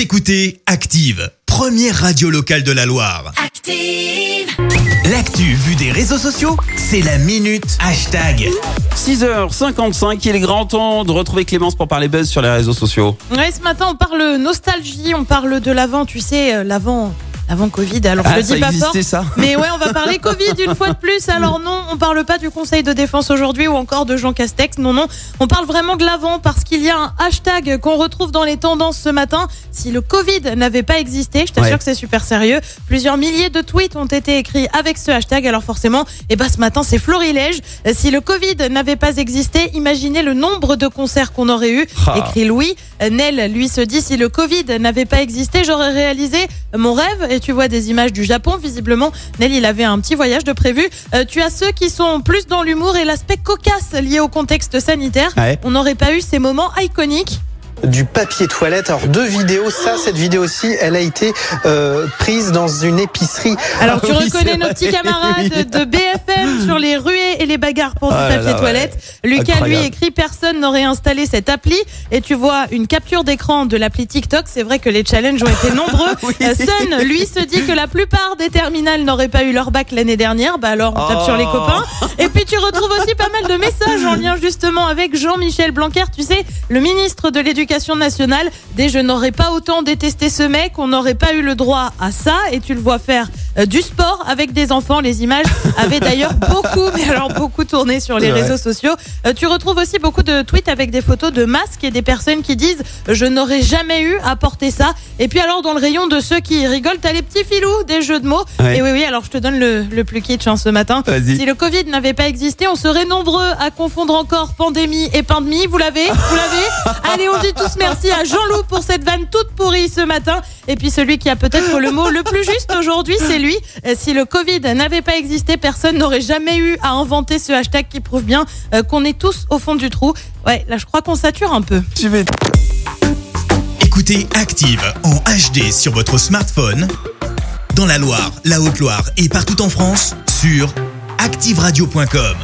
Vous écoutez Active, première radio locale de la Loire. Active. L'actu vue des réseaux sociaux, c'est la minute hashtag. 6h55, il est grand temps de retrouver Clémence pour parler buzz sur les réseaux sociaux. Ouais, ce matin, on parle nostalgie, on parle de l'avant, tu sais, euh, l'avant. Avant Covid, alors je Ah, le ça dis pas fort. ça Mais ouais, on va parler Covid une fois de plus. Alors non, on parle pas du Conseil de défense aujourd'hui ou encore de Jean Castex. Non, non, on parle vraiment de l'avant parce qu'il y a un hashtag qu'on retrouve dans les tendances ce matin. Si le Covid n'avait pas existé, je t'assure Ouais. que c'est super sérieux. Plusieurs milliers de tweets ont été écrits avec ce hashtag. Alors forcément, eh ben ce matin c'est florilège. Si le Covid n'avait pas existé, imaginez le nombre de concerts qu'on aurait eu. Ah. Écrit Louis. Nel lui se dit si le Covid n'avait pas existé, j'aurais réalisé mon rêve. Et tu vois des images du Japon. Visiblement, Nel il avait un petit voyage de prévu. Euh, tu as ceux qui sont plus dans l'humour et l'aspect cocasse lié au contexte sanitaire. Ouais. On n'aurait pas eu ces moments iconiques. du papier toilette. Alors deux vidéos, ça, cette vidéo aussi, elle a été euh, prise dans une épicerie. Alors tu Ah oui, reconnais nos petits camarades Oui. de BFM sur les ruées et les bagarres pour Ah papier là, toilette. Lucas Incroyable. lui écrit personne n'aurait installé cette appli et tu vois une capture d'écran de l'appli TikTok. C'est vrai que les challenges ont été nombreux. Oui. Euh, Sun lui se dit que la plupart des terminales n'auraient pas eu leur bac l'année dernière. Bah alors on tape Oh. sur les copains. Et puis tu retrouves aussi pas mal de messages en lien justement avec Jean-Michel Blanquer, tu sais, le ministre de l'Éducation nationale. Des je n'aurais pas autant détesté ce mec, on n'aurait pas eu le droit à ça. Et tu le vois faire du sport avec des enfants. Les images avaient d'ailleurs beaucoup, mais alors beaucoup tourné sur les réseaux sociaux. Euh, tu retrouves aussi beaucoup de tweets avec des photos de masques et des personnes qui disent je n'aurais jamais eu à porter ça. Et puis alors dans le rayon de ceux qui rigolent, t'as les petits filous des jeux de mots. Ouais. Et oui oui, alors je te donne le, le plus kitsch hein, ce matin. Si le Covid n'avait pas existé, on serait nombreux à confondre encore pandémie et pandémie. Vous l'avez? Vous l'avez? Allez, on dit tous merci à Jean-Loup pour cette vanne toute pourrie ce matin. Et puis celui qui a peut-être le mot le plus juste aujourd'hui, c'est lui. Euh, Si le Covid n'avait pas existé, personne n'aurait jamais eu à inventer ce hashtag qui prouve bien euh, qu'on est tous au fond du trou. Ouais, là je crois qu'on sature un peu. Tu vais Écoutez Active en HD sur votre smartphone, dans la Loire, la Haute-Loire et partout en France, sur activeradio.com.